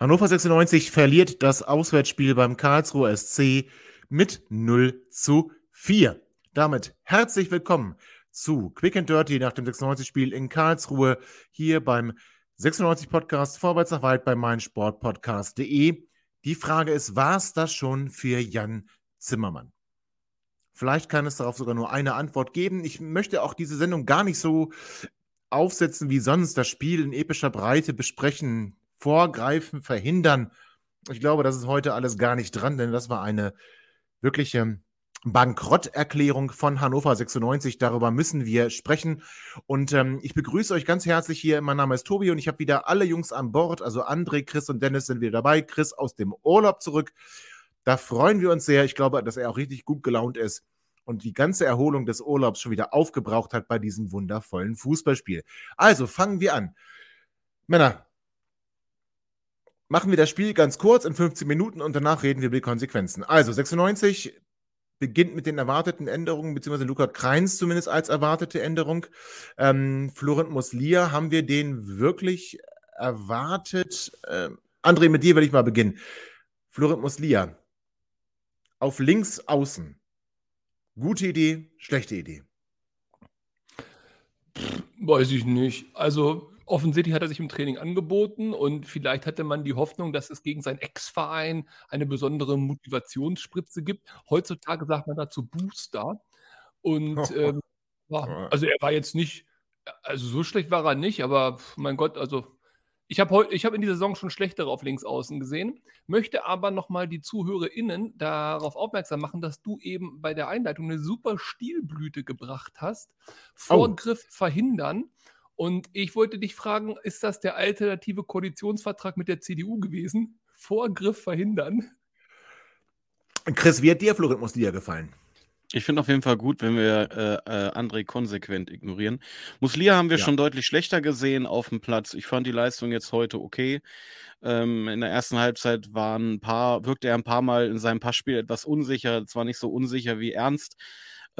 Hannover 96 verliert das Auswärtsspiel beim Karlsruher SC mit 0 zu 4. Damit herzlich willkommen zu Quick and Dirty nach dem 96-Spiel in Karlsruhe hier beim 96 Podcast Vorwärts nach weit bei meinsportpodcast.de. Die Frage ist, war es das schon für Jan Zimmermann? Vielleicht kann es darauf sogar nur eine Antwort geben. Ich möchte auch diese Sendung gar nicht so aufsetzen wie sonst, das Spiel in epischer Breite besprechen vorgreifen, verhindern. Ich glaube, das ist heute alles gar nicht dran, denn das war eine wirkliche Bankrotterklärung von Hannover 96. Darüber müssen wir sprechen. Und ähm, ich begrüße euch ganz herzlich hier. Mein Name ist Tobi und ich habe wieder alle Jungs an Bord. Also André, Chris und Dennis sind wieder dabei. Chris aus dem Urlaub zurück. Da freuen wir uns sehr. Ich glaube, dass er auch richtig gut gelaunt ist und die ganze Erholung des Urlaubs schon wieder aufgebraucht hat bei diesem wundervollen Fußballspiel. Also fangen wir an. Männer, machen wir das Spiel ganz kurz in 15 Minuten und danach reden wir über die Konsequenzen. Also 96 beginnt mit den erwarteten Änderungen, beziehungsweise Luca Kreins zumindest als erwartete Änderung. Ähm, Florent Muslia, haben wir den wirklich erwartet? Ähm, André, mit dir will ich mal beginnen. Florent Muslia, auf links außen. Gute Idee, schlechte Idee? Weiß ich nicht. Also offensichtlich hat er sich im Training angeboten und vielleicht hatte man die Hoffnung, dass es gegen seinen Ex-Verein eine besondere Motivationsspritze gibt. Heutzutage sagt man dazu Booster. Und ähm, ja, also er war jetzt nicht, also so schlecht war er nicht, aber mein Gott, also ich habe heute, ich habe in dieser Saison schon schlechtere auf Linksaußen gesehen, möchte aber nochmal die ZuhörerInnen darauf aufmerksam machen, dass du eben bei der Einleitung eine super Stilblüte gebracht hast. Vorgriff oh. verhindern. Und ich wollte dich fragen, ist das der alternative Koalitionsvertrag mit der CDU gewesen? Vorgriff verhindern? Chris, wie hat dir Florismus dir gefallen? Ich finde auf jeden Fall gut, wenn wir äh, äh, André konsequent ignorieren. Muslia haben wir ja. schon deutlich schlechter gesehen auf dem Platz. Ich fand die Leistung jetzt heute okay. Ähm, in der ersten Halbzeit waren ein paar, wirkte er ein paar Mal in seinem Passspiel etwas unsicher, zwar nicht so unsicher wie Ernst,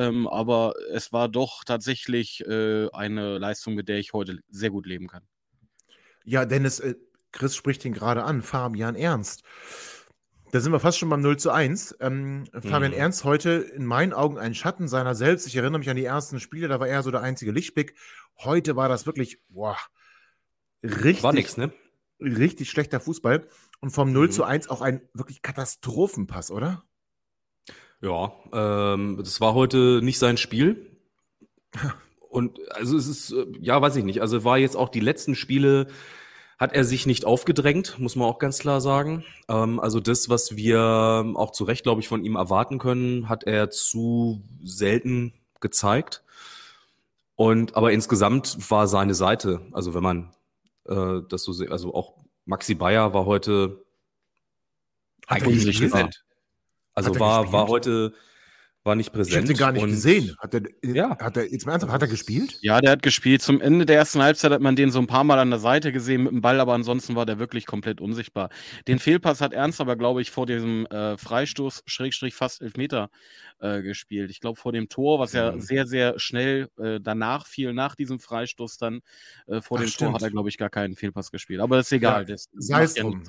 ähm, aber es war doch tatsächlich äh, eine Leistung, mit der ich heute sehr gut leben kann. Ja, Dennis, äh, Chris spricht ihn gerade an, Fabian Ernst. Da sind wir fast schon beim 0 zu 1. Ähm, Fabian mhm. Ernst heute in meinen Augen ein Schatten seiner selbst. Ich erinnere mich an die ersten Spiele, da war er so der einzige Lichtblick. Heute war das wirklich, boah, richtig. War nix, ne? Richtig schlechter Fußball. Und vom 0 mhm. zu 1 auch ein wirklich Katastrophenpass, oder? Ja, ähm, das war heute nicht sein Spiel. Und also es ist, äh, ja, weiß ich nicht. Also war jetzt auch die letzten Spiele, hat er sich nicht aufgedrängt, muss man auch ganz klar sagen. Ähm, also das, was wir auch zu Recht, glaube ich, von ihm erwarten können, hat er zu selten gezeigt. Und aber insgesamt war seine Seite, also wenn man äh, das so sieht, also auch Maxi Bayer war heute eigentlich nicht präsent. Also war, war heute war nicht präsent. Ich ihn gar nicht gesehen. Hat er, ja. hat er, jetzt mal ernsthaft, hat er gespielt? Ja, der hat gespielt. Zum Ende der ersten Halbzeit hat man den so ein paar Mal an der Seite gesehen mit dem Ball, aber ansonsten war der wirklich komplett unsichtbar. Den Fehlpass hat Ernst aber, glaube ich, vor diesem äh, Freistoß, Schrägstrich fast Elfmeter äh, gespielt. Ich glaube, vor dem Tor, was ja sehr, sehr schnell äh, danach fiel, nach diesem Freistoß dann, äh, vor Ach, dem stimmt. Tor hat er, glaube ich, gar keinen Fehlpass gespielt. Aber das ist egal. Ja, das sei es drum.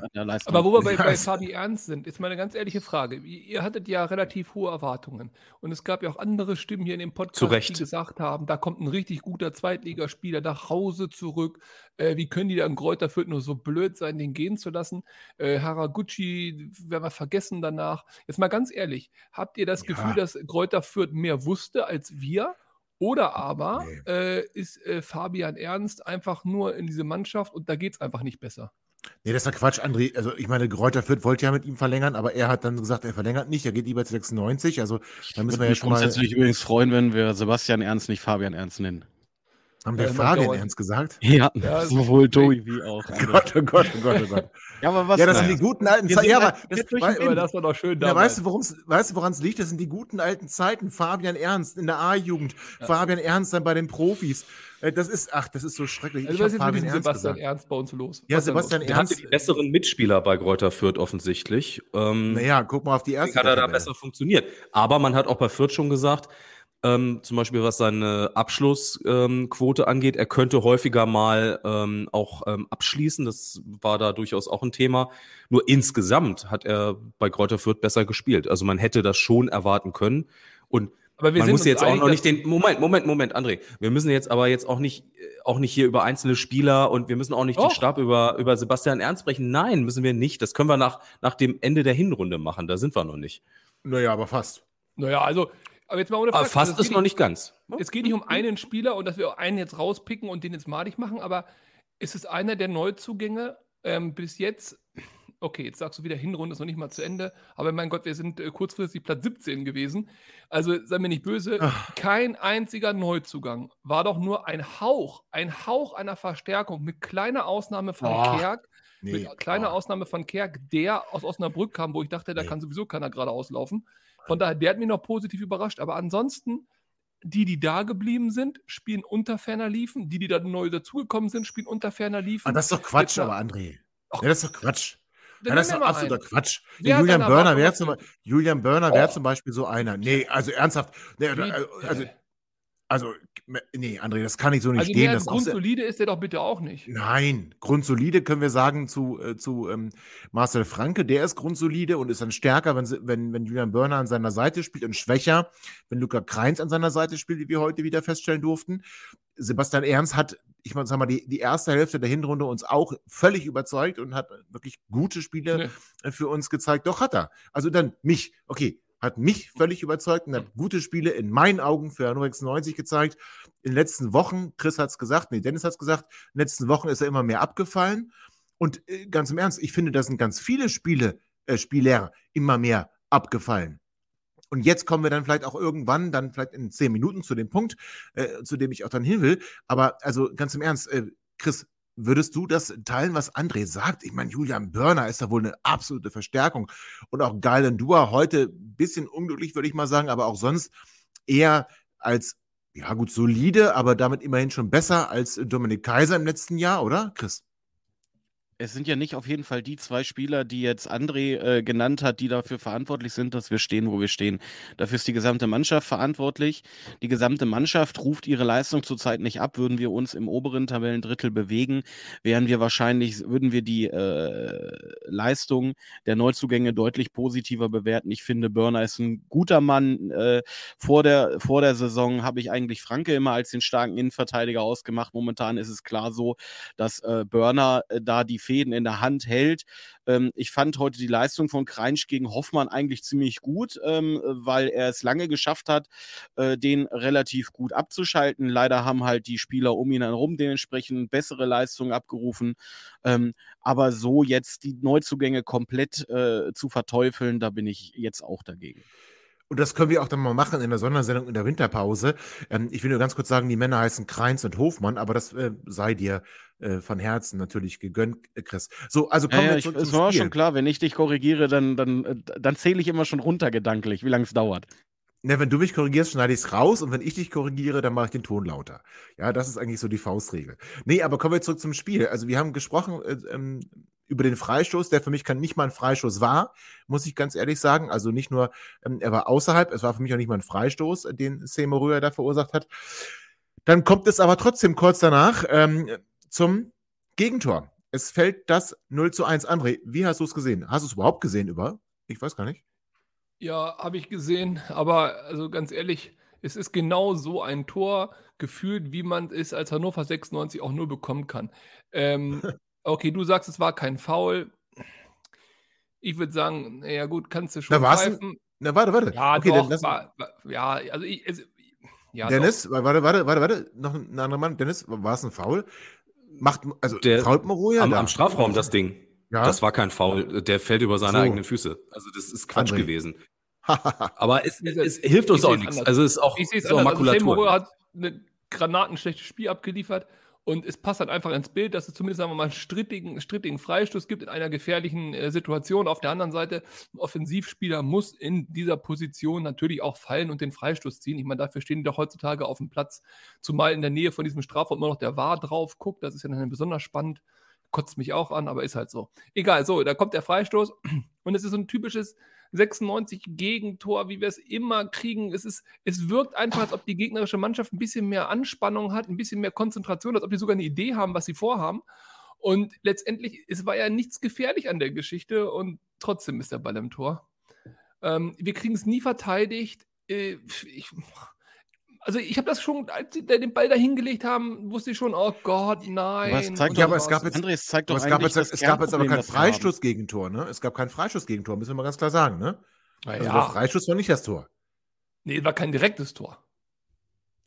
Aber wo wir bei, bei Fabi Ernst sind, ist mal eine ganz ehrliche Frage. Ihr hattet ja relativ hohe Erwartungen. Und es gab ja auch andere Stimmen hier in dem Podcast, die gesagt haben, da kommt ein richtig guter Zweitligaspieler nach Hause zurück. Äh, wie können die da in Kräuter Fürth nur so blöd sein, den gehen zu lassen? Äh, Haraguchi werden wir vergessen danach. Jetzt mal ganz ehrlich, habt ihr das ja. Gefühl, dass Kräuter Fürth mehr wusste als wir? Oder aber nee. äh, ist äh, Fabian Ernst einfach nur in diese Mannschaft und da geht es einfach nicht besser? Nee, das ist ja Quatsch, André. Also, ich meine, Kräuter Fürth wollte ja mit ihm verlängern, aber er hat dann gesagt, er verlängert nicht, er geht lieber zu 96. Also, da müssen wir ja schon mal. Ich würde mich übrigens freuen, wenn wir Sebastian Ernst nicht Fabian Ernst nennen. Haben wir Ähm, Fabian ernst gesagt? Ja, Ja, sowohl Tobi wie auch. Gott, oh Gott, oh Gott, oh Gott. Ja, aber was ja, das naja. sind die guten alten Zeiten. Ja, halt- aber das, Aber das war doch schön Ja, damals. weißt du, weißt du, woran es liegt? Das sind die guten alten Zeiten. Fabian Ernst in der A-Jugend, Fabian Ernst dann bei den Profis. Äh, Das ist, ach, das ist so schrecklich. also, ich was ist mit Ernst Sebastian gesagt. Ernst bei uns los? Ja, Was Sebastian los? Der hatte Ernst. die besseren Mitspieler bei Greuther Fürth offensichtlich. Ähm, Naja, guck mal auf die erste. hat er da besser funktioniert. Aber man hat auch bei Fürth schon gesagt, ähm, zum Beispiel was seine Abschlussquote ähm, Quote angeht, er könnte häufiger mal ähm, auch ähm, abschließen. Das war da durchaus auch ein Thema. Nur insgesamt hat er bei Greuther Fürth besser gespielt. Also man hätte das schon erwarten können. Und Aber wir man muss jetzt auch noch nicht den Moment, Moment, Moment, André. Wir müssen jetzt aber jetzt auch nicht äh, auch nicht hier über einzelne Spieler und wir müssen auch nicht den Doch. Stab über über Sebastian Ernst sprechen. Nein, müssen wir nicht. Das können wir nach nach dem Ende der Hinrunde machen. Da sind wir noch nicht. Naja, aber fast. Naja, also, aber jetzt mal ohne Aber Frage. fast also, ist noch nicht ganz. Es geht nicht um einen Spieler und dass wir einen jetzt rauspicken und den jetzt madig machen, aber ist es einer der Neuzugänge ähm, bis jetzt? Okay, jetzt sagst du wieder, Hinrunde ist noch nicht mal zu Ende, aber mein Gott, wir sind äh, kurzfristig Platz 17 gewesen. Also sei mir nicht böse, Ach. kein einziger Neuzugang. War doch nur ein Hauch, ein Hauch einer Verstärkung mit kleiner Ausnahme von Boah. Kerk, Nee. mit kleiner oh. Ausnahme von Kerk, der aus Osnabrück kam, wo ich dachte, da Nee. kann sowieso keiner gerade auslaufen. Von daher, der hat mich noch positiv überrascht. Aber ansonsten, die, die da geblieben sind, spielen unter ferner Liefen. Die, die da neu dazugekommen sind, spielen unter ferner Liefen. Ah, das ist doch Quatsch, Jetzt aber André. Ach, Ja, das ist doch Quatsch. Ja, das ist doch absoluter einen. Quatsch. Hat Julian Börner wäre zum, Julian Börner wäre Oh. zum Beispiel so einer. Nee, also ernsthaft. Nee, Wie- also, also, nee, André, das kann ich so nicht Also stehen. als grundsolide ist der doch bitte auch nicht. Nein, grundsolide können wir sagen zu, äh, zu ähm, Marcel Franke. Der ist grundsolide und ist dann stärker, wenn, wenn, wenn Julian Börner an seiner Seite spielt und schwächer, wenn Luca Kreins an seiner Seite spielt, wie wir heute wieder feststellen durften. Sebastian Ernst hat, ich meine, sag mal, die, die erste Hälfte der Hinrunde uns auch völlig überzeugt und hat wirklich gute Spiele Nee. für uns gezeigt. Doch hat er. Also dann mich, okay, hat mich völlig überzeugt und hat gute Spiele in meinen Augen für Hannover 96 gezeigt. In den letzten Wochen, Chris hat es gesagt, nee, Dennis hat es gesagt, in den letzten Wochen ist er immer mehr abgefallen. Und äh, ganz im Ernst, ich finde, da sind ganz viele Spiele, äh, Spieler immer mehr abgefallen. Und jetzt kommen wir dann vielleicht auch irgendwann, dann vielleicht in zehn Minuten zu dem Punkt, äh, zu dem ich auch dann hin will. Aber also ganz im Ernst, äh, Chris, würdest du das teilen, was André sagt? Ich meine, Julian Börner ist da wohl eine absolute Verstärkung. Und auch Galen Dua heute ein bisschen unglücklich, würde ich mal sagen, aber auch sonst eher als, ja gut, solide, aber damit immerhin schon besser als Dominik Kaiser im letzten Jahr, oder, Chris? Es sind ja nicht auf jeden Fall die zwei Spieler, die jetzt André äh, genannt hat, die dafür verantwortlich sind, dass wir stehen, wo wir stehen. Dafür ist die gesamte Mannschaft verantwortlich. Die gesamte Mannschaft ruft ihre Leistung zurzeit nicht ab. Würden wir uns im oberen Tabellendrittel bewegen, wären wir wahrscheinlich, würden wir die äh, Leistung der Neuzugänge deutlich positiver bewerten. Ich finde, Börner ist ein guter Mann. Äh, vor, der, vor der Saison habe ich eigentlich Franke immer als den starken Innenverteidiger ausgemacht. Momentan ist es klar so, dass äh, Börner äh, da die Fäden in der Hand hält. Ähm, ich fand heute die Leistung von Kreinsch gegen Hoffmann eigentlich ziemlich gut, ähm, weil er es lange geschafft hat, äh, den relativ gut abzuschalten. Leider haben halt die Spieler um ihn herum dementsprechend bessere Leistungen abgerufen. Ähm, aber so jetzt die Neuzugänge komplett äh, zu verteufeln, da bin ich jetzt auch dagegen. Und das können wir auch dann mal machen in der Sondersendung in der Winterpause. Ähm, ich will nur ganz kurz sagen, die Männer heißen Kreins und Hofmann, aber das äh, sei dir äh, von Herzen natürlich gegönnt, Chris. So, also kommen Ja, ja, wir ich, zurück es war Spiel. schon klar, wenn ich dich korrigiere, dann, dann, äh, dann zähle ich immer schon runter gedanklich, wie lange es dauert. Ne, wenn du mich korrigierst, schneide ich es raus und wenn ich dich korrigiere, dann mache ich den Ton lauter. Ja, das ist eigentlich so die Faustregel. Nee, aber kommen wir zurück zum Spiel. Also wir haben gesprochen äh, ähm, über den Freistoß, der für mich kann nicht mal ein Freistoß war, muss ich ganz ehrlich sagen. Also nicht nur, ähm, er war außerhalb, es war für mich auch nicht mal ein Freistoß, den Seymour Röhr da verursacht hat. Dann kommt es aber trotzdem kurz danach ähm, zum Gegentor. Es fällt das 0 zu 1. André, wie hast du es gesehen? Hast du es überhaupt gesehen über? Ich weiß gar nicht. Ja, habe ich gesehen, aber also ganz ehrlich, es ist genau so ein Tor gefühlt, wie man es als Hannover 96 auch nur bekommen kann. Ähm, okay, du sagst, es war kein Foul. Ich würde sagen, naja gut, kannst du schon Na, pfeifen. Na, warte, warte. Ja, okay, doch, dann lass, war, war, ja, also ich, es, ja, Dennis, warte, warte, warte, warte, noch ein anderer Mann. Dennis, war es ein Foul? Macht, also, Der- fault Moroja am, da? am Strafraum das Ding. Ja. Das war kein Foul. Der fällt über seine So. eigenen Füße. Also das ist Quatsch André. gewesen. Aber es, es hilft uns auch nichts. anders. Also es ist auch, Ich sehe es ist auch anders. Also Makulatur. hat eine granatenschlechtes Spiel abgeliefert. Und es passt halt einfach ins Bild, dass es zumindest, sagen wir mal, einen strittigen, strittigen Freistoß gibt in einer gefährlichen äh, Situation. Auf der anderen Seite, ein Offensivspieler muss in dieser Position natürlich auch fallen und den Freistoß ziehen. Ich meine, dafür stehen die doch heutzutage auf dem Platz, zumal in der Nähe von diesem Strafraum immer noch der War drauf guckt. Das ist ja dann besonders spannend. Kotzt mich auch an, aber ist halt so. Egal, so, da kommt der Freistoß und es ist so ein typisches 96 Gegentor, wie wir es immer kriegen. Es, ist, es wirkt einfach, als ob die gegnerische Mannschaft ein bisschen mehr Anspannung hat, ein bisschen mehr Konzentration, als ob die sogar eine Idee haben, was sie vorhaben. Und letztendlich, es war ja nichts gefährlich an der Geschichte und trotzdem ist der Ball im Tor. Ähm, wir kriegen es nie verteidigt. Äh, ich, also ich habe das schon, als sie den Ball da hingelegt haben, wusste ich schon, oh Gott, nein. Was zeigt, ja, aber es gab jetzt, Andres zeigt doch es gab jetzt, es gab jetzt aber kein Freistoßgegentor, ne? Es gab kein Freistoßgegentor, müssen wir mal ganz klar sagen, ne? Na Also ja. der Freistoß war nicht das Tor. Nee, war kein direktes Tor.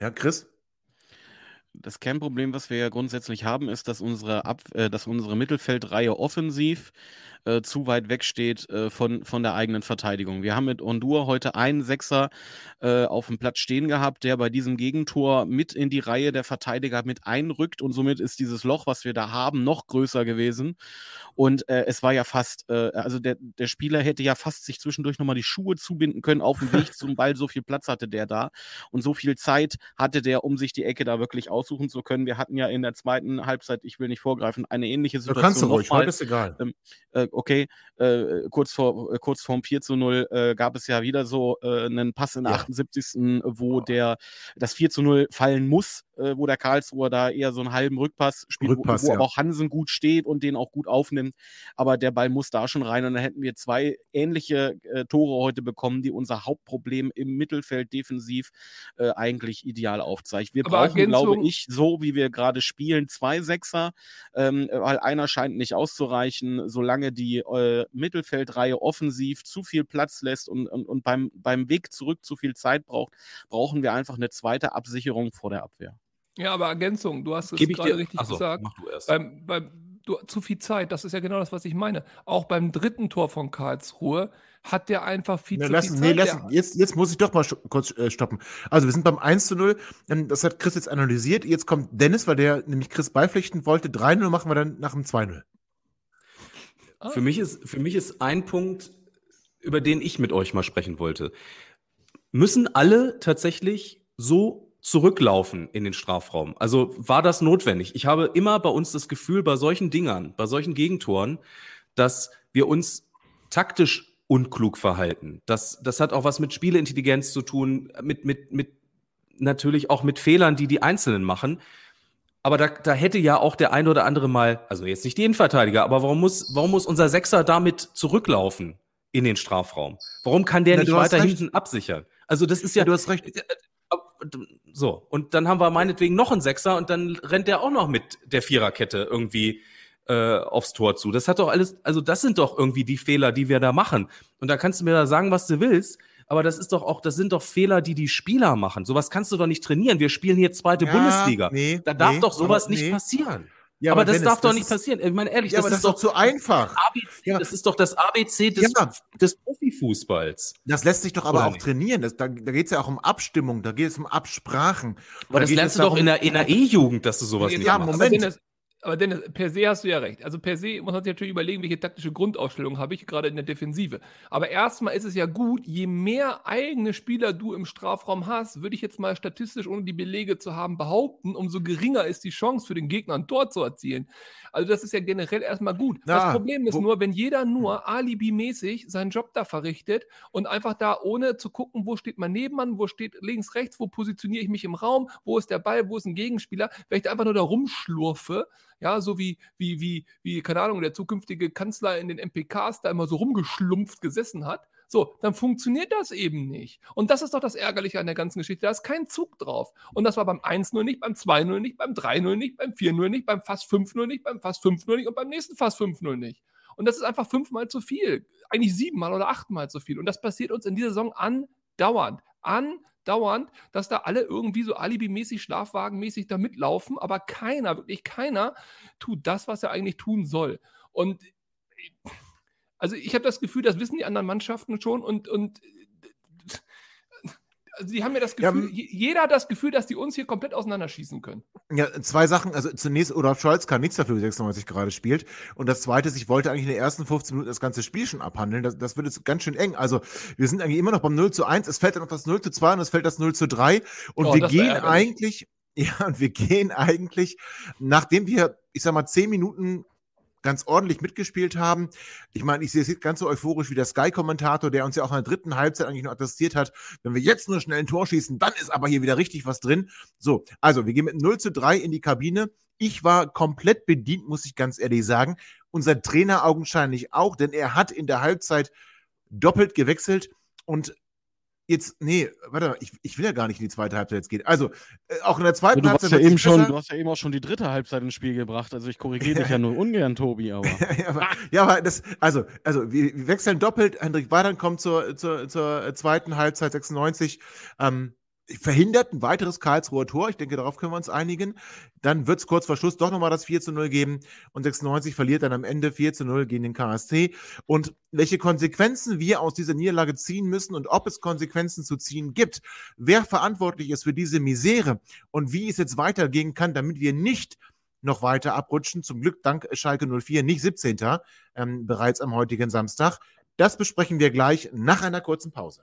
Ja, Chris? Das Kernproblem, was wir ja grundsätzlich haben, ist, dass unsere, Ab äh, dass unsere Mittelfeldreihe offensiv äh, zu weit weg steht äh, von, von der eigenen Verteidigung. Wir haben mit Hondur heute einen Sechser äh, auf dem Platz stehen gehabt, der bei diesem Gegentor mit in die Reihe der Verteidiger mit einrückt und somit ist dieses Loch, was wir da haben, noch größer gewesen. Und äh, es war ja fast, äh, also der, der Spieler hätte ja fast sich zwischendurch nochmal die Schuhe zubinden können auf dem Weg zum Ball. So viel Platz hatte der da und so viel Zeit hatte der, um sich die Ecke da wirklich aussuchen zu können. Wir hatten ja in der zweiten Halbzeit, ich will nicht vorgreifen, eine ähnliche Du Situation. kannst du ruhig, heute ist egal. Äh, okay, äh, kurz, vor, äh, kurz vorm 4 zu 0 äh, gab es ja wieder so äh, einen Pass in der Ja. 78. wo der das 4 zu 0 fallen muss, äh, wo der Karlsruher da eher so einen halben Rückpass spielt, Rückpass, wo, wo ja. aber auch Hansen gut steht und den auch gut aufnimmt. Aber der Ball muss da schon rein und dann hätten wir zwei ähnliche äh, Tore heute bekommen, die unser Hauptproblem im Mittelfeld defensiv eigentlich ideal aufzeigt. Wir Aber brauchen, glaube ich, so wie wir gerade spielen, zwei Sechser, ähm, weil einer scheint nicht auszureichen, solange die äh, Mittelfeldreihe offensiv zu viel Platz lässt und, und, und beim, beim Weg zurück zu viel Zeit braucht, brauchen wir einfach eine zweite Absicherung vor der Abwehr. Ja, aber Ergänzung, du hast es Gebe ich gerade dir. richtig Achso, gesagt. mach du erst. Beim, beim, du, zu viel Zeit, das ist ja genau das, was ich meine. Auch beim dritten Tor von Karlsruhe hat der einfach viel Ne, zu lass, viel nee, Zeit. Der- jetzt, jetzt muss ich doch mal kurz äh, stoppen. Also wir sind beim 1 zu 0. Ähm, Das hat Chris jetzt analysiert. Jetzt kommt Dennis, weil der nämlich Chris beipflichten wollte. 3-0 machen wir dann nach dem 2-0. Für mich, ist, für mich ist ein Punkt, über den ich mit euch mal sprechen wollte. Müssen alle tatsächlich so zurücklaufen in den Strafraum? Also war das notwendig? Ich habe immer bei uns das Gefühl, bei solchen Dingern, bei solchen Gegentoren, dass wir uns taktisch unklug verhalten. Das, das hat auch was mit Spieleintelligenz zu tun, mit, mit, mit natürlich auch mit Fehlern, die die Einzelnen machen. Aber da, da hätte ja auch der ein oder andere mal, also jetzt nicht die Innenverteidiger, aber warum muss, warum muss unser Sechser damit zurücklaufen in den Strafraum? Warum kann der Na, nicht weiter recht. hinten absichern? Also das ist ja, Ja, du hast recht. so. Und dann haben wir meinetwegen noch einen Sechser und dann rennt der auch noch mit der Viererkette irgendwie äh, aufs Tor zu. Das hat doch alles, also das sind doch irgendwie die Fehler, die wir da machen. Und da kannst du mir da sagen, was du willst. Aber das ist doch auch, das sind doch Fehler, die die Spieler machen. Sowas kannst du doch nicht trainieren. Wir spielen hier zweite Ja, Bundesliga. nee, da darf nee, doch sowas aber nicht nee. passieren. Ja, aber, das Dennis, darf doch das nicht passieren. Ich meine, ehrlich, Ja, das, aber das ist doch doch zu einfach. ABC, Ja. das ist doch das ABC des, Ja. des Profifußballs. Das lässt sich doch aber Oder auch nicht? trainieren. Das, da da geht es ja auch um Abstimmung, da geht es um Absprachen. Aber Da das lernst es du doch in der, in der E-Jugend, dass du sowas Nee, nicht ja, machst. Moment. Aber Dennis, per se hast du ja recht. Also per se muss man sich natürlich überlegen, welche taktische Grundausstellung habe ich gerade in der Defensive. Aber erstmal ist es ja gut, je mehr eigene Spieler du im Strafraum hast, würde ich jetzt mal statistisch, ohne die Belege zu haben, behaupten, umso geringer ist die Chance für den Gegner, ein Tor zu erzielen. Also das ist ja generell erstmal gut. Ja, das Problem ist nur, wenn jeder nur alibimäßig seinen Job da verrichtet und einfach da ohne zu gucken, wo steht mein Nebenmann, wo steht links, rechts, wo positioniere ich mich im Raum, wo ist der Ball, wo ist ein Gegenspieler, wenn ich da einfach nur da rumschlurfe, ja, so wie, wie, wie, wie, keine Ahnung, der zukünftige Kanzler in den MPKs da immer so rumgeschlumpft gesessen hat, so, dann funktioniert das eben nicht. Und das ist doch das Ärgerliche an der ganzen Geschichte. Da ist kein Zug drauf. Und das war beim 1-0 nicht, beim 2-0 nicht, beim 3-0 nicht, beim 4-0 nicht, beim fast 5-0 nicht, beim fast 5-0 nicht und beim nächsten fast 5-0 nicht. Und das ist einfach fünfmal zu viel. Eigentlich siebenmal oder achtmal zu viel. Und das passiert uns in dieser Saison andauernd. Andauernd, dass da alle irgendwie so alibimäßig, schlafwagenmäßig da mitlaufen, aber keiner, wirklich keiner, tut das, was er eigentlich tun soll. Und also ich habe das Gefühl, das wissen die anderen Mannschaften schon und, und Also die haben ja das Gefühl, ja, jeder hat das Gefühl, dass die uns hier komplett auseinanderschießen können. Ja, zwei Sachen. Also zunächst, Olaf Scholz kann nichts dafür, wie 96 gerade spielt. Und das zweite ist, ich wollte eigentlich in den ersten 15 Minuten das ganze Spiel schon abhandeln. Das, das wird jetzt ganz schön eng. Also wir sind eigentlich immer noch beim 0 zu 1. Es fällt dann noch das 0 zu 2 und es fällt das 0 zu 3. Und oh, wir gehen eigentlich, ja, und wir gehen eigentlich, nachdem wir, ich sag mal, 10 Minuten ganz ordentlich mitgespielt haben. Ich meine, ich sehe es ganz so euphorisch wie der Sky-Kommentator, der uns ja auch in der dritten Halbzeit eigentlich noch attestiert hat, wenn wir jetzt nur schnell ein Tor schießen, dann ist aber hier wieder richtig was drin. So, also wir gehen mit 0 zu 3 in die Kabine. Ich war komplett bedient, muss ich ganz ehrlich sagen. Unser Trainer augenscheinlich auch, denn er hat in der Halbzeit doppelt gewechselt und jetzt, nee, warte mal, ich, ich will ja gar nicht in die zweite Halbzeit jetzt gehen. Also, äh, auch in der zweiten du Halbzeit. Ja eben schon, du hast ja eben auch schon die dritte Halbzeit ins Spiel gebracht. Also, ich korrigiere dich ja nur ungern, Tobi, aber. ja, aber, ja, aber das, also, also, wir, wir wechseln doppelt. Hendrik Weidern kommt zur, zur, zur zweiten Halbzeit 96. Ähm, verhindert ein weiteres Karlsruher Tor. Ich denke, darauf können wir uns einigen. Dann wird es kurz vor Schluss doch nochmal das 4 zu 0 geben und 96 verliert dann am Ende 4 zu 0 gegen den KSC. Und welche Konsequenzen wir aus dieser Niederlage ziehen müssen und ob es Konsequenzen zu ziehen gibt, wer verantwortlich ist für diese Misere und wie es jetzt weitergehen kann, damit wir nicht noch weiter abrutschen. Zum Glück dank Schalke 04 nicht 17. Ähm, bereits am heutigen Samstag. Das besprechen wir gleich nach einer kurzen Pause.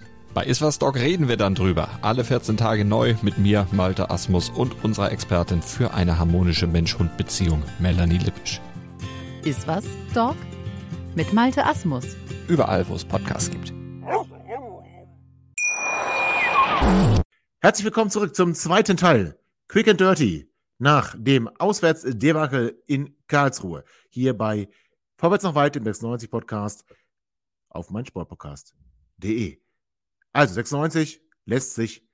Bei Iswas Dog reden wir dann drüber. Alle 14 Tage neu mit mir, Malte Asmus und unserer Expertin für eine harmonische Mensch-Hund-Beziehung, Melanie Lippisch. Iswas Dog mit Malte Asmus. Überall, wo es Podcasts gibt. Herzlich willkommen zurück zum zweiten Teil. Quick and Dirty nach dem Auswärtsdebakel in Karlsruhe. Hier bei Vorwärts noch weit im 96 Podcast auf meinsportpodcast.de. Also 96 lässt sich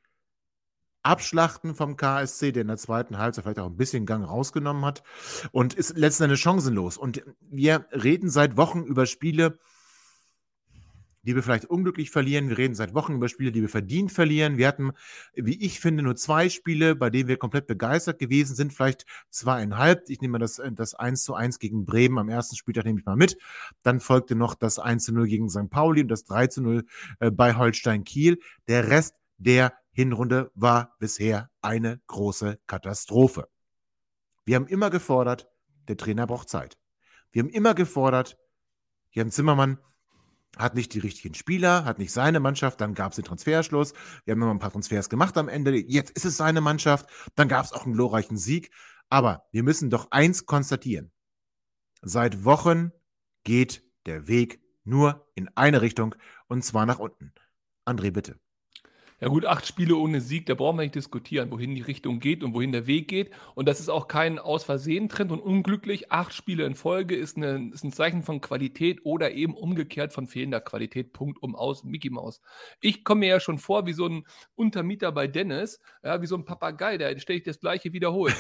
abschlachten vom KSC, der in der zweiten Halbzeit vielleicht auch ein bisschen Gang rausgenommen hat und ist letztendlich chancenlos. Und wir reden seit Wochen über Spiele, die wir vielleicht unglücklich verlieren. Wir reden seit Wochen über Spiele, die wir verdient verlieren. Wir hatten, wie ich finde, nur zwei Spiele, bei denen wir komplett begeistert gewesen sind, vielleicht zweieinhalb. Ich nehme das, das 1 zu 1 gegen Bremen am ersten Spieltag nehme ich mal mit. Dann folgte noch das 1 zu 0 gegen St. Pauli und das 3 zu 0 äh, bei Holstein Kiel. Der Rest der Hinrunde war bisher eine große Katastrophe. Wir haben immer gefordert, der Trainer braucht Zeit. Wir haben immer gefordert, Jan Zimmermann, hat nicht die richtigen Spieler, hat nicht seine Mannschaft, dann gab es den Transferschluss. Wir haben immer ein paar Transfers gemacht am Ende. Jetzt ist es seine Mannschaft. Dann gab es auch einen glorreichen Sieg. Aber wir müssen doch eins konstatieren. Seit Wochen geht der Weg nur in eine Richtung und zwar nach unten. André, bitte. Ja gut, acht Spiele ohne Sieg, da brauchen wir nicht diskutieren, wohin die Richtung geht und wohin der Weg geht. Und das ist auch kein aus Versehen Trend und unglücklich. Acht Spiele in Folge ist, eine, ist ein Zeichen von Qualität oder eben umgekehrt von fehlender Qualität. Punkt um aus, Mickey Maus. Ich komme mir ja schon vor wie so ein Untermieter bei Dennis, ja, wie so ein Papagei, der ständig das Gleiche wiederholt.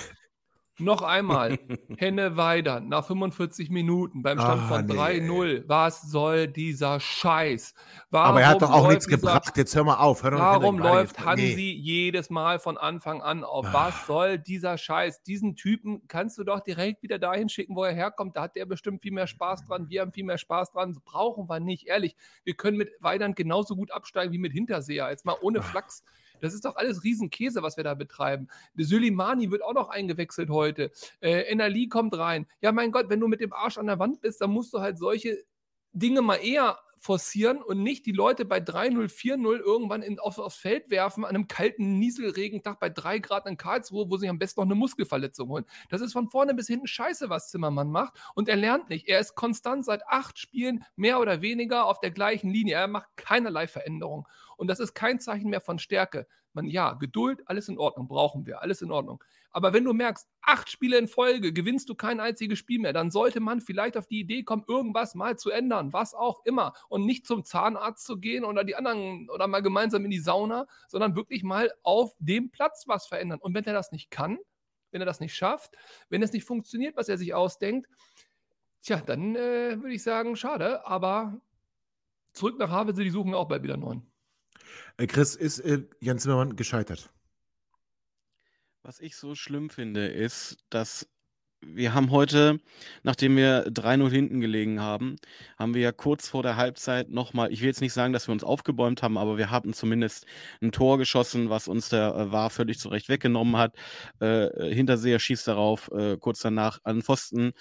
Noch einmal, Henne Weider nach 45 Minuten beim Stand ah, von nee. 3-0. Was soll dieser Scheiß? Warum Aber er hat doch auch nichts dieser, gebracht. Jetzt hör mal auf. Hör warum läuft Hansi nee. jedes Mal von Anfang an auf? Was ah. soll dieser Scheiß? Diesen Typen kannst du doch direkt wieder dahin schicken, wo er herkommt. Da hat der bestimmt viel mehr Spaß dran. Wir haben viel mehr Spaß dran. Das brauchen wir nicht. Ehrlich, wir können mit Weidern genauso gut absteigen wie mit Hinterseher. Jetzt mal ohne Flachs. Das ist doch alles Riesenkäse, was wir da betreiben. Sülimani wird auch noch eingewechselt heute. Äh, Enali kommt rein. Ja, mein Gott, wenn du mit dem Arsch an der Wand bist, dann musst du halt solche Dinge mal eher forcieren und nicht die Leute bei 3-0, 4-0 irgendwann in, auf, aufs Feld werfen an einem kalten Nieselregentag bei 3 Grad in Karlsruhe, wo sie am besten noch eine Muskelverletzung holen. Das ist von vorne bis hinten scheiße, was Zimmermann macht und er lernt nicht. Er ist konstant seit acht Spielen mehr oder weniger auf der gleichen Linie. Er macht keinerlei Veränderung und das ist kein Zeichen mehr von Stärke. Man, ja, Geduld, alles in Ordnung, brauchen wir, alles in Ordnung. Aber wenn du merkst, acht Spiele in Folge gewinnst du kein einziges Spiel mehr, dann sollte man vielleicht auf die Idee kommen, irgendwas mal zu ändern, was auch immer. Und nicht zum Zahnarzt zu gehen oder die anderen oder mal gemeinsam in die Sauna, sondern wirklich mal auf dem Platz was verändern. Und wenn er das nicht kann, wenn er das nicht schafft, wenn es nicht funktioniert, was er sich ausdenkt, tja, dann äh, würde ich sagen, schade, aber zurück nach Havelse, die suchen auch bald wieder neun. Äh, Chris, ist äh, Jan Zimmermann gescheitert? Was ich so schlimm finde, ist, dass wir haben heute, nachdem wir 3-0 hinten gelegen haben, haben wir ja kurz vor der Halbzeit nochmal, ich will jetzt nicht sagen, dass wir uns aufgebäumt haben, aber wir haben zumindest ein Tor geschossen, was uns der äh, War völlig zurecht weggenommen hat. Äh, Hinterseher schießt darauf, äh, kurz danach an Pfosten.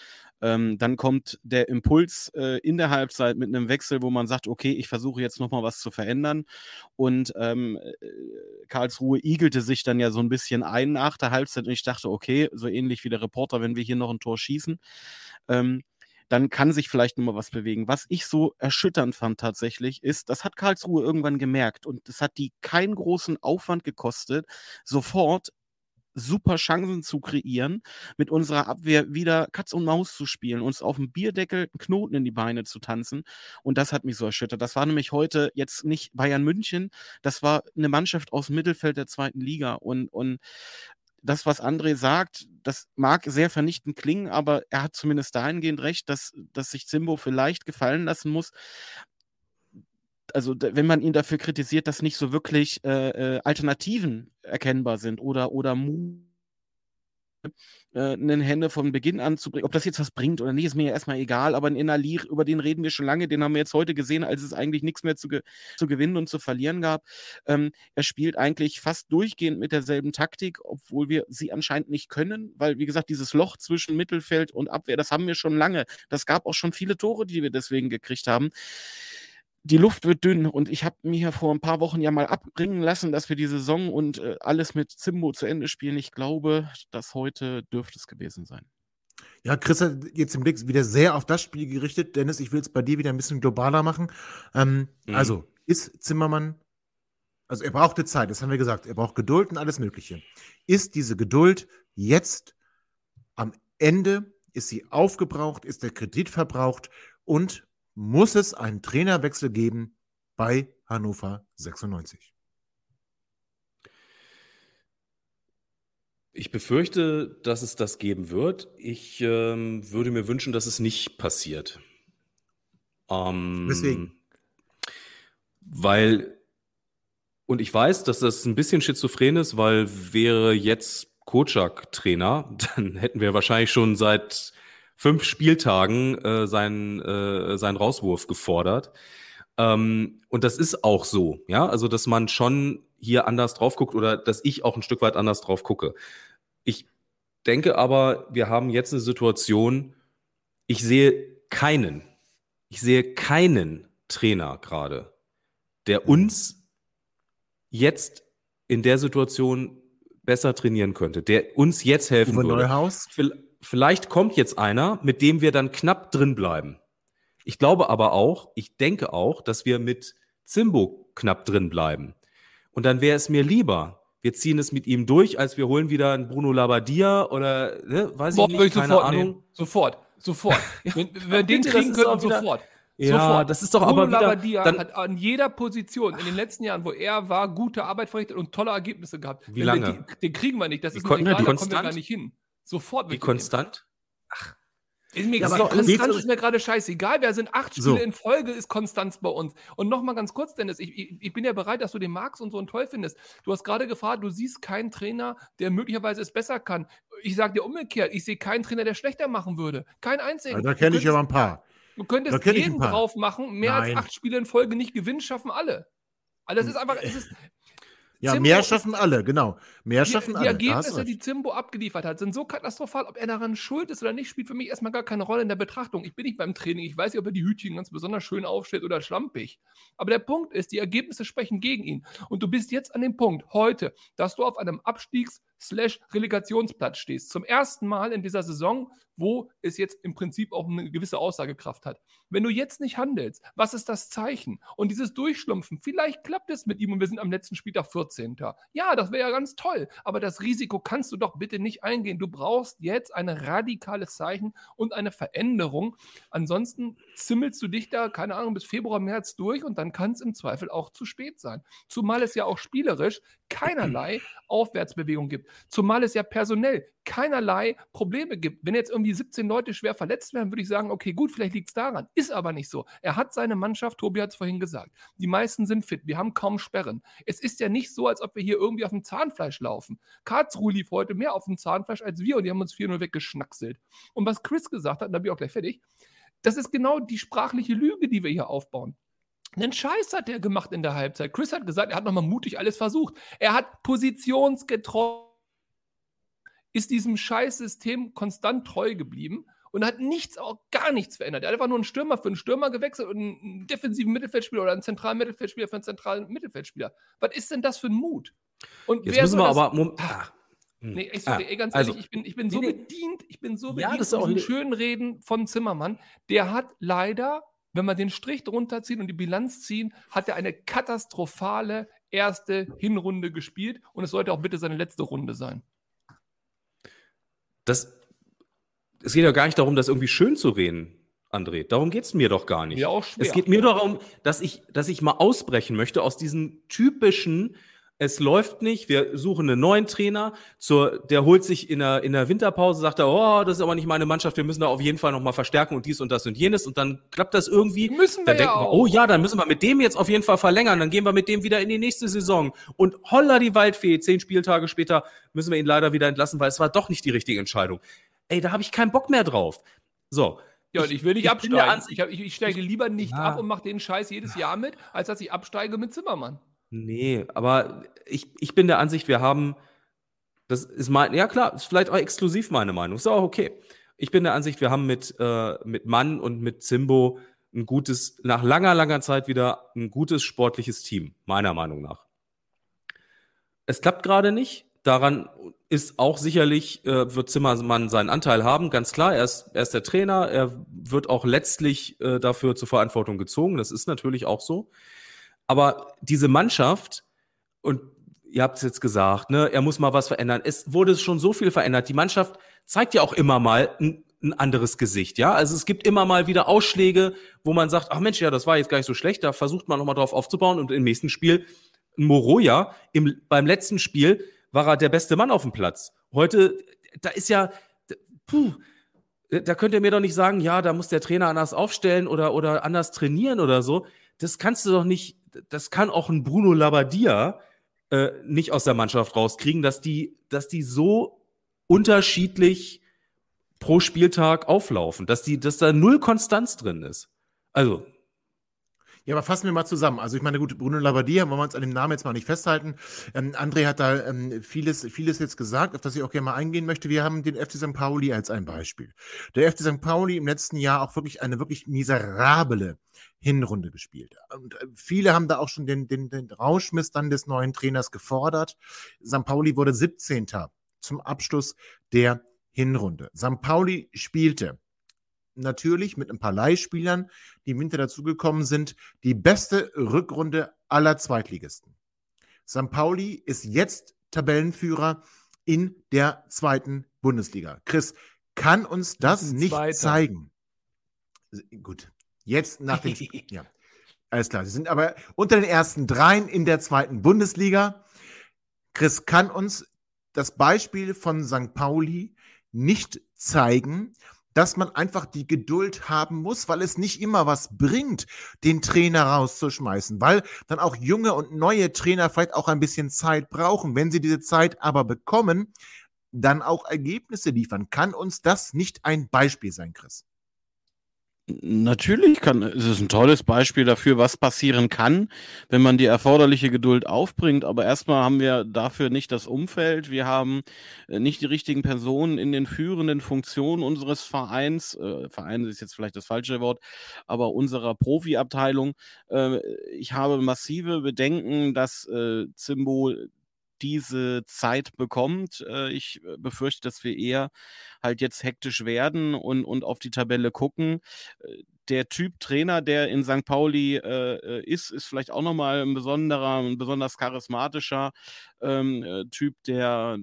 Ähm, dann kommt der Impuls äh, in der Halbzeit mit einem Wechsel, wo man sagt, okay, ich versuche jetzt nochmal was zu verändern. Und ähm, äh, Karlsruhe igelte sich dann ja so ein bisschen ein nach der Halbzeit und ich dachte, okay, so ähnlich wie der Reporter, wenn wir hier noch ein Tor schießen. Ähm, dann kann sich vielleicht nochmal was bewegen. Was ich so erschütternd fand tatsächlich, ist, das hat Karlsruhe irgendwann gemerkt und das hat die keinen großen Aufwand gekostet, sofort super Chancen zu kreieren, mit unserer Abwehr wieder Katz und Maus zu spielen, uns auf dem Bierdeckel einen Knoten in die Beine zu tanzen. Und das hat mich so erschüttert. Das war nämlich heute jetzt nicht Bayern München, das war eine Mannschaft aus dem Mittelfeld der zweiten Liga. Und, und das, was André sagt, das mag sehr vernichtend klingen, aber er hat zumindest dahingehend recht, dass, dass sich Zimbo vielleicht gefallen lassen muss, also wenn man ihn dafür kritisiert, dass nicht so wirklich äh, äh, Alternativen erkennbar sind oder, oder äh, einen Hände von Beginn an zu bringen. Ob das jetzt was bringt oder nicht, ist mir ja erstmal egal, aber ein Inali, über den reden wir schon lange, den haben wir jetzt heute gesehen, als es eigentlich nichts mehr zu, ge zu gewinnen und zu verlieren gab. Ähm, er spielt eigentlich fast durchgehend mit derselben Taktik, obwohl wir sie anscheinend nicht können, weil, wie gesagt, dieses Loch zwischen Mittelfeld und Abwehr, das haben wir schon lange. Das gab auch schon viele Tore, die wir deswegen gekriegt haben die Luft wird dünn und ich habe mir ja vor ein paar Wochen ja mal abbringen lassen, dass wir die Saison und äh, alles mit Zimbo zu Ende spielen. Ich glaube, dass heute dürfte es gewesen sein. Ja, Chris hat jetzt den Blick wieder sehr auf das Spiel gerichtet. Dennis, ich will es bei dir wieder ein bisschen globaler machen. Ähm, mhm. Also, ist Zimmermann, also er brauchte Zeit, das haben wir gesagt, er braucht Geduld und alles Mögliche. Ist diese Geduld jetzt am Ende, ist sie aufgebraucht, ist der Kredit verbraucht und muss es einen Trainerwechsel geben bei Hannover 96. Ich befürchte, dass es das geben wird. Ich ähm, würde mir wünschen, dass es nicht passiert. Ähm, Deswegen. Weil, und ich weiß, dass das ein bisschen schizophren ist, weil wäre jetzt Kocak Trainer, dann hätten wir wahrscheinlich schon seit fünf Spieltagen äh, seinen, äh, seinen Rauswurf gefordert. Ähm, und das ist auch so, ja, also dass man schon hier anders drauf guckt oder dass ich auch ein Stück weit anders drauf gucke. Ich denke aber, wir haben jetzt eine Situation, ich sehe keinen, ich sehe keinen Trainer gerade, der uns jetzt in der Situation besser trainieren könnte, der uns jetzt helfen Uwe würde. Neuhaus? Vielleicht kommt jetzt einer, mit dem wir dann knapp drin bleiben. Ich glaube aber auch, ich denke auch, dass wir mit Zimbo knapp drin bleiben. Und dann wäre es mir lieber, wir ziehen es mit ihm durch, als wir holen wieder einen Bruno Labbadia oder, ne, weiß Boah, ich nicht, keine sofort Ahnung. Nehmen. Sofort, sofort. ja, wenn, wenn wir den kriegen können, sofort. Ja, Sofort. das ist doch Bruno aber wieder, Labbadia dann, hat an jeder Position in den letzten Jahren, wo er war, gute Arbeit verrichtet und tolle Ergebnisse gehabt. Wie lange? Die, den kriegen wir nicht, das ist mir egal, da kommen wir gar nicht hin. Sofort. Wie konstant? Ach. Ist mir, ja, aber Konstanz ist mir gerade scheißegal. Wir sind acht Spiele so. in Folge, ist Konstanz bei uns. Und nochmal ganz kurz, Dennis, ich, ich, ich, bin ja bereit, dass du den magst und so und toll findest. Du hast gerade gefragt, du siehst keinen Trainer, der möglicherweise es besser kann. Ich sage dir umgekehrt, ich sehe keinen Trainer, der schlechter machen würde. Kein einzigen. Ja, da kenne ich aber ein paar. Du könntest jeden drauf machen, mehr Nein. als acht Spiele in Folge nicht gewinnen, schaffen alle. Also das ist einfach, es ist, ja, Zimbo mehr schaffen alle, genau. Mehr die, schaffen die alle. Die Ergebnisse, die Zimbo abgeliefert hat, sind so katastrophal. Ob er daran schuld ist oder nicht, spielt für mich erstmal gar keine Rolle in der Betrachtung. Ich bin nicht beim Training. Ich weiß nicht, ob er die Hütchen ganz besonders schön aufstellt oder schlampig. Aber der Punkt ist, die Ergebnisse sprechen gegen ihn. Und du bist jetzt an dem Punkt, heute, dass du auf einem Abstiegs- Relegtionsplatz stehst. Zum ersten Mal in dieser Saison, wo es jetzt im Prinzip auch eine gewisse Aussagekraft hat. Wenn du jetzt nicht handelst, was ist das Zeichen? Und dieses Durchschlumpfen, vielleicht klappt es mit ihm und wir sind am letzten Spieltag 14. Ja, das wäre ja ganz toll, aber das Risiko kannst du doch bitte nicht eingehen. Du brauchst jetzt ein radikales Zeichen und eine Veränderung. Ansonsten zimmelst du dich da, keine Ahnung, bis Februar, März durch und dann kann es im Zweifel auch zu spät sein. Zumal es ja auch spielerisch keinerlei Aufwärtsbewegung gibt. Zumal es ja personell keinerlei Probleme gibt. Wenn jetzt irgendwie 17 Leute schwer verletzt werden, würde ich sagen, okay, gut, vielleicht liegt es daran. Ist aber nicht so. Er hat seine Mannschaft, Tobi hat es vorhin gesagt, die meisten sind fit. Wir haben kaum Sperren. Es ist ja nicht so, als ob wir hier irgendwie auf dem Zahnfleisch laufen. Karlsruhe lief heute mehr auf dem Zahnfleisch als wir und die haben uns 4-0 weggeschnackselt. Und was Chris gesagt hat, und da bin ich auch gleich fertig, das ist genau die sprachliche Lüge, die wir hier aufbauen. Einen Scheiß hat er gemacht in der Halbzeit. Chris hat gesagt, er hat nochmal mutig alles versucht. Er hat positionsgetreu, ist diesem Scheißsystem konstant treu geblieben und hat nichts, auch gar nichts verändert. Er hat einfach nur einen Stürmer für einen Stürmer gewechselt und einen defensiven Mittelfeldspieler oder einen zentralen Mittelfeldspieler für einen zentralen Mittelfeldspieler. Was ist denn das für ein Mut? Und Jetzt müssen wir aber. Ah, hm. Nee, ich, sorry, ah, ey, ganz also, ehrlich, ich bin, ich bin so nee, bedient, ich bin so bedient ja, das von diesen schönen Reden von Zimmermann. Der hat leider wenn wir den Strich drunter ziehen und die Bilanz ziehen, hat er eine katastrophale erste Hinrunde gespielt und es sollte auch bitte seine letzte Runde sein. Das, es geht ja gar nicht darum, das irgendwie schön zu reden, André. Darum geht es mir doch gar nicht. Ja, auch schwer. Es geht mir darum, dass ich, dass ich mal ausbrechen möchte aus diesen typischen es läuft nicht, wir suchen einen neuen Trainer, zur, der holt sich in der, in der Winterpause, sagt er, oh, das ist aber nicht meine Mannschaft, wir müssen da auf jeden Fall nochmal verstärken und dies und das und jenes und dann klappt das irgendwie. Müssen wir dann ja denken wir, oh ja, dann müssen wir mit dem jetzt auf jeden Fall verlängern, dann gehen wir mit dem wieder in die nächste Saison und holla die Waldfee, zehn Spieltage später müssen wir ihn leider wieder entlassen, weil es war doch nicht die richtige Entscheidung. Ey, da habe ich keinen Bock mehr drauf. So, ja, und ich will nicht ich absteigen. Ich, ich, ich, steige lieber nicht ja. ab und mache den Scheiß jedes Jahr mit, als dass ich absteige mit Zimmermann. Nee, aber ich, ich bin der Ansicht, wir haben, das ist mein, ja klar, ist vielleicht auch exklusiv meine Meinung, ist auch okay. Ich bin der Ansicht, wir haben mit, äh, mit Mann und mit Zimbo ein gutes, nach langer, langer Zeit wieder ein gutes sportliches Team, meiner Meinung nach. Es klappt gerade nicht. Daran ist auch sicherlich, äh, wird Zimmermann seinen Anteil haben, ganz klar. Er ist, er ist der Trainer, er wird auch letztlich äh, dafür zur Verantwortung gezogen. Das ist natürlich auch so. Aber diese Mannschaft, und ihr habt es jetzt gesagt, ne, er muss mal was verändern. Es wurde schon so viel verändert. Die Mannschaft zeigt ja auch immer mal ein, ein anderes Gesicht, ja. Also es gibt immer mal wieder Ausschläge, wo man sagt, ach Mensch, ja, das war jetzt gar nicht so schlecht, da versucht man nochmal drauf aufzubauen und im nächsten Spiel, Moroja, im, beim letzten Spiel war er der beste Mann auf dem Platz. Heute, da ist ja, puh, da könnt ihr mir doch nicht sagen, ja, da muss der Trainer anders aufstellen oder, oder anders trainieren oder so. Das kannst du doch nicht, das kann auch ein Bruno Labbadia äh, nicht aus der Mannschaft rauskriegen, dass die, dass die so unterschiedlich pro Spieltag auflaufen, dass die, dass da null Konstanz drin ist. Also, ja, aber fassen wir mal zusammen. Also ich meine, gut, Bruno Labbadia, wollen wir uns an dem Namen jetzt mal nicht festhalten. Ähm, André hat da ähm, vieles, vieles jetzt gesagt, auf das ich auch gerne mal eingehen möchte. Wir haben den FC St. Pauli als ein Beispiel. Der FC St. Pauli im letzten Jahr auch wirklich eine wirklich miserable Hinrunde gespielt. Und äh, viele haben da auch schon den, den, den Rauschmiss dann des neuen Trainers gefordert. St. Pauli wurde 17. zum Abschluss der Hinrunde. St. Pauli spielte natürlich mit ein paar Leihspielern, die im Winter dazugekommen sind, die beste Rückrunde aller Zweitligisten. St. Pauli ist jetzt Tabellenführer in der zweiten Bundesliga. Chris, kann uns das nicht Zweiter. zeigen? Gut, jetzt nach dem. ja, alles klar. Sie sind aber unter den ersten dreien in der zweiten Bundesliga. Chris, kann uns das Beispiel von St. Pauli nicht zeigen, dass man einfach die Geduld haben muss, weil es nicht immer was bringt, den Trainer rauszuschmeißen, weil dann auch junge und neue Trainer vielleicht auch ein bisschen Zeit brauchen. Wenn sie diese Zeit aber bekommen, dann auch Ergebnisse liefern. Kann uns das nicht ein Beispiel sein, Chris? Natürlich kann, es ist ein tolles Beispiel dafür, was passieren kann, wenn man die erforderliche Geduld aufbringt. Aber erstmal haben wir dafür nicht das Umfeld. Wir haben äh, nicht die richtigen Personen in den führenden Funktionen unseres Vereins. Äh, Verein ist jetzt vielleicht das falsche Wort, aber unserer Profiabteilung. Äh, ich habe massive Bedenken, dass äh, Zimbo diese Zeit bekommt. Äh, ich äh, befürchte, dass wir eher halt jetzt hektisch werden und, und auf die Tabelle gucken. Äh, der Typ Trainer, der in St. Pauli äh, ist, ist vielleicht auch nochmal ein besonderer, ein besonders charismatischer ähm, Typ, der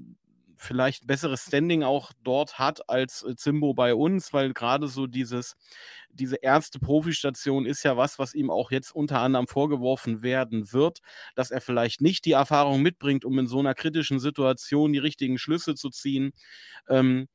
vielleicht besseres Standing auch dort hat als äh, Zimbo bei uns, weil gerade so dieses, diese erste Profistation ist ja was, was ihm auch jetzt unter anderem vorgeworfen werden wird, dass er vielleicht nicht die Erfahrung mitbringt, um in so einer kritischen Situation die richtigen Schlüsse zu ziehen. Ähm,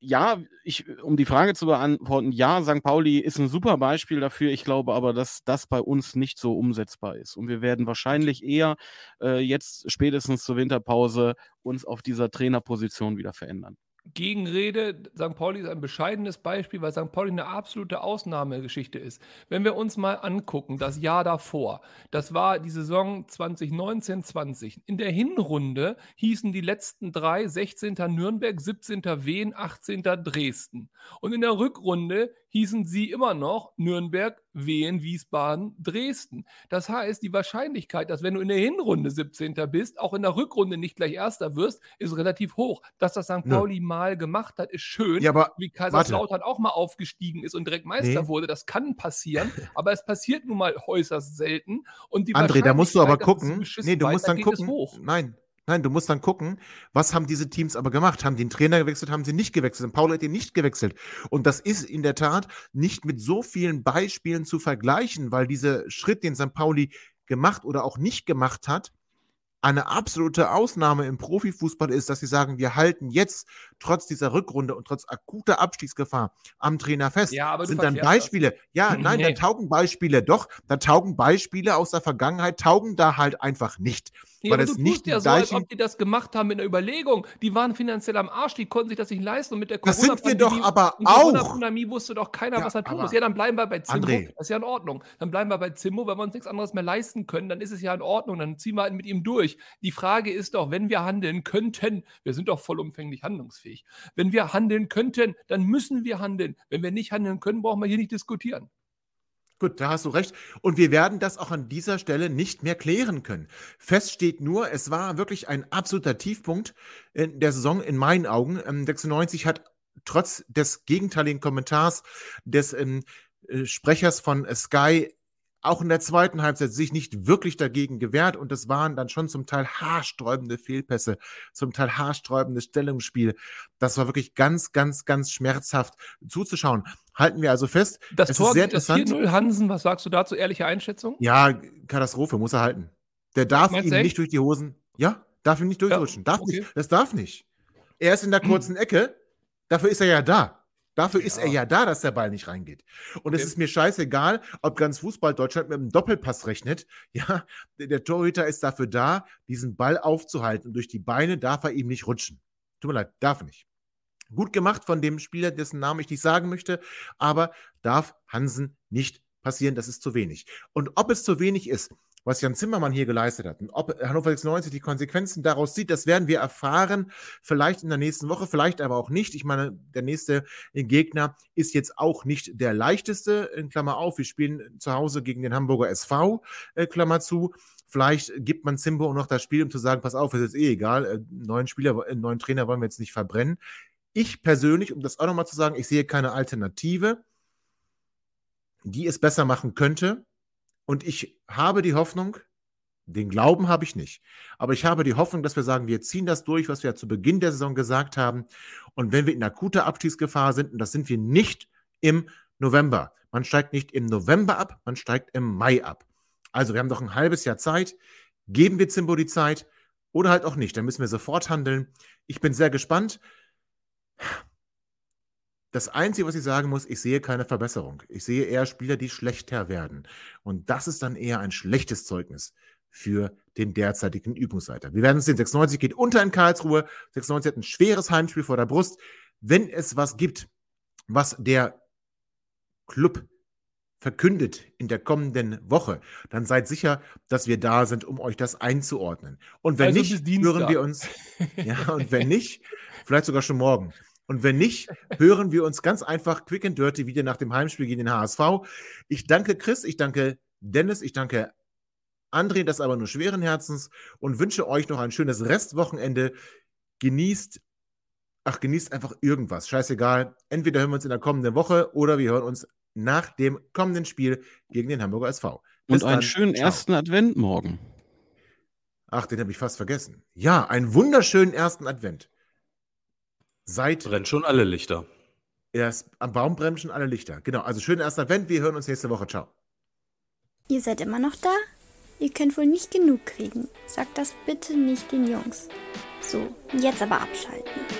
ja, ich, um die Frage zu beantworten, ja, St. Pauli ist ein super Beispiel dafür. Ich glaube aber, dass das bei uns nicht so umsetzbar ist. Und wir werden wahrscheinlich eher äh, jetzt spätestens zur Winterpause uns auf dieser Trainerposition wieder verändern. Gegenrede, St. Pauli ist ein bescheidenes Beispiel, weil St. Pauli eine absolute Ausnahmegeschichte ist. Wenn wir uns mal angucken, das Jahr davor, das war die Saison 2019-20. In der Hinrunde hießen die letzten drei 16. Nürnberg, 17. Wien, 18. Dresden. Und in der Rückrunde hießen sie immer noch Nürnberg, Wien, Wiesbaden, Dresden. Das heißt, die Wahrscheinlichkeit, dass wenn du in der Hinrunde 17. bist, auch in der Rückrunde nicht gleich Erster wirst, ist relativ hoch. Dass das St. Pauli ja. mal gemacht hat, ist schön. Ja, aber, wie Kaiserslautern auch mal aufgestiegen ist und direkt Meister nee. wurde, das kann passieren, aber es passiert nun mal äußerst selten. Und die André, da musst du aber gucken. Nee, du musst dann gucken. Nein, Nein, du musst dann gucken, was haben diese Teams aber gemacht? Haben die den Trainer gewechselt, haben sie nicht gewechselt? Und Paul hat ihn nicht gewechselt. Und das ist in der Tat nicht mit so vielen Beispielen zu vergleichen, weil dieser Schritt, den St. Pauli gemacht oder auch nicht gemacht hat, eine absolute Ausnahme im Profifußball ist, dass sie sagen, wir halten jetzt trotz dieser Rückrunde und trotz akuter Abstiegsgefahr am Trainer fest. Ja, aber sind dann Beispiele. Das. Ja, nein, nee. da taugen Beispiele doch. Da taugen Beispiele aus der Vergangenheit, taugen da halt einfach nicht. Nee, weil es nicht ja so, als ob die das gemacht haben in der Überlegung. Die waren finanziell am Arsch, die konnten sich das nicht leisten. Und mit der corona Das sind wir doch aber auch. Corona-Pandemie wusste doch keiner, ja, was er tun muss. Ja, dann bleiben wir bei Zimmo. André. Das ist ja in Ordnung. Dann bleiben wir bei Zimmo, wenn wir uns nichts anderes mehr leisten können, dann ist es ja in Ordnung. Dann ziehen wir halt mit ihm durch. Die Frage ist doch, wenn wir handeln könnten, wir sind doch vollumfänglich handlungsfähig. Wenn wir handeln könnten, dann müssen wir handeln. Wenn wir nicht handeln können, brauchen wir hier nicht diskutieren. Gut, da hast du recht. Und wir werden das auch an dieser Stelle nicht mehr klären können. Fest steht nur, es war wirklich ein absoluter Tiefpunkt in der Saison in meinen Augen. 96 ähm, hat trotz des gegenteiligen Kommentars des ähm, äh, Sprechers von Sky auch in der zweiten Halbzeit sich nicht wirklich dagegen gewehrt und es waren dann schon zum Teil haarsträubende Fehlpässe, zum Teil haarsträubendes Stellungsspiel. Das war wirklich ganz, ganz, ganz schmerzhaft zuzuschauen. Halten wir also fest. Das Tor, ist sehr das 4-0 Hansen, was sagst du dazu? Ehrliche Einschätzung? Ja, Katastrophe, muss er halten. Der darf ihn nicht durch die Hosen, ja, darf ihn nicht durchrutschen. Ja, darf okay. nicht, das darf nicht. Er ist in der kurzen Ecke, dafür ist er ja da. Dafür ja. ist er ja da, dass der Ball nicht reingeht. Und okay. es ist mir scheißegal, ob ganz Fußball Deutschland mit einem Doppelpass rechnet. Ja, der Torhüter ist dafür da, diesen Ball aufzuhalten. Und durch die Beine darf er ihm nicht rutschen. Tut mir leid, darf nicht. Gut gemacht von dem Spieler, dessen Namen ich nicht sagen möchte, aber darf Hansen nicht passieren. Das ist zu wenig. Und ob es zu wenig ist, was Jan Zimmermann hier geleistet hat. Und ob Hannover 96 die Konsequenzen daraus sieht, das werden wir erfahren. Vielleicht in der nächsten Woche, vielleicht aber auch nicht. Ich meine, der nächste Gegner ist jetzt auch nicht der leichteste, in Klammer auf. Wir spielen zu Hause gegen den Hamburger SV, äh, Klammer zu. Vielleicht gibt man Zimbo noch das Spiel, um zu sagen, pass auf, es ist eh egal, äh, neuen Spieler, äh, neuen Trainer wollen wir jetzt nicht verbrennen. Ich persönlich, um das auch nochmal zu sagen, ich sehe keine Alternative, die es besser machen könnte. Und ich habe die Hoffnung, den Glauben habe ich nicht, aber ich habe die Hoffnung, dass wir sagen, wir ziehen das durch, was wir zu Beginn der Saison gesagt haben. Und wenn wir in akuter Abstiegsgefahr sind, und das sind wir nicht im November, man steigt nicht im November ab, man steigt im Mai ab. Also wir haben noch ein halbes Jahr Zeit. Geben wir Zimbo die Zeit oder halt auch nicht. Dann müssen wir sofort handeln. Ich bin sehr gespannt. Das Einzige, was ich sagen muss, ich sehe keine Verbesserung. Ich sehe eher Spieler, die schlechter werden. Und das ist dann eher ein schlechtes Zeugnis für den derzeitigen Übungsleiter. Wir werden es sehen. 96 geht unter in Karlsruhe. 96 hat ein schweres Heimspiel vor der Brust. Wenn es was gibt, was der Club verkündet in der kommenden Woche, dann seid sicher, dass wir da sind, um euch das einzuordnen. Und wenn also nicht, hören wir uns. Ja, und wenn nicht, vielleicht sogar schon morgen. Und wenn nicht, hören wir uns ganz einfach quick and dirty wieder nach dem Heimspiel gegen den HSV. Ich danke Chris, ich danke Dennis, ich danke André, das aber nur schweren Herzens und wünsche euch noch ein schönes Restwochenende. Genießt, ach, genießt einfach irgendwas. Scheißegal. Entweder hören wir uns in der kommenden Woche oder wir hören uns nach dem kommenden Spiel gegen den Hamburger SV. Bis und einen dann. schönen Ciao. ersten Advent morgen. Ach, den habe ich fast vergessen. Ja, einen wunderschönen ersten Advent. Seit Brennt schon alle Lichter. erst am Baum brennen schon alle Lichter. Genau, also schönen ersten Advent. Wir hören uns nächste Woche. Ciao. Ihr seid immer noch da? Ihr könnt wohl nicht genug kriegen. Sagt das bitte nicht den Jungs. So, jetzt aber abschalten.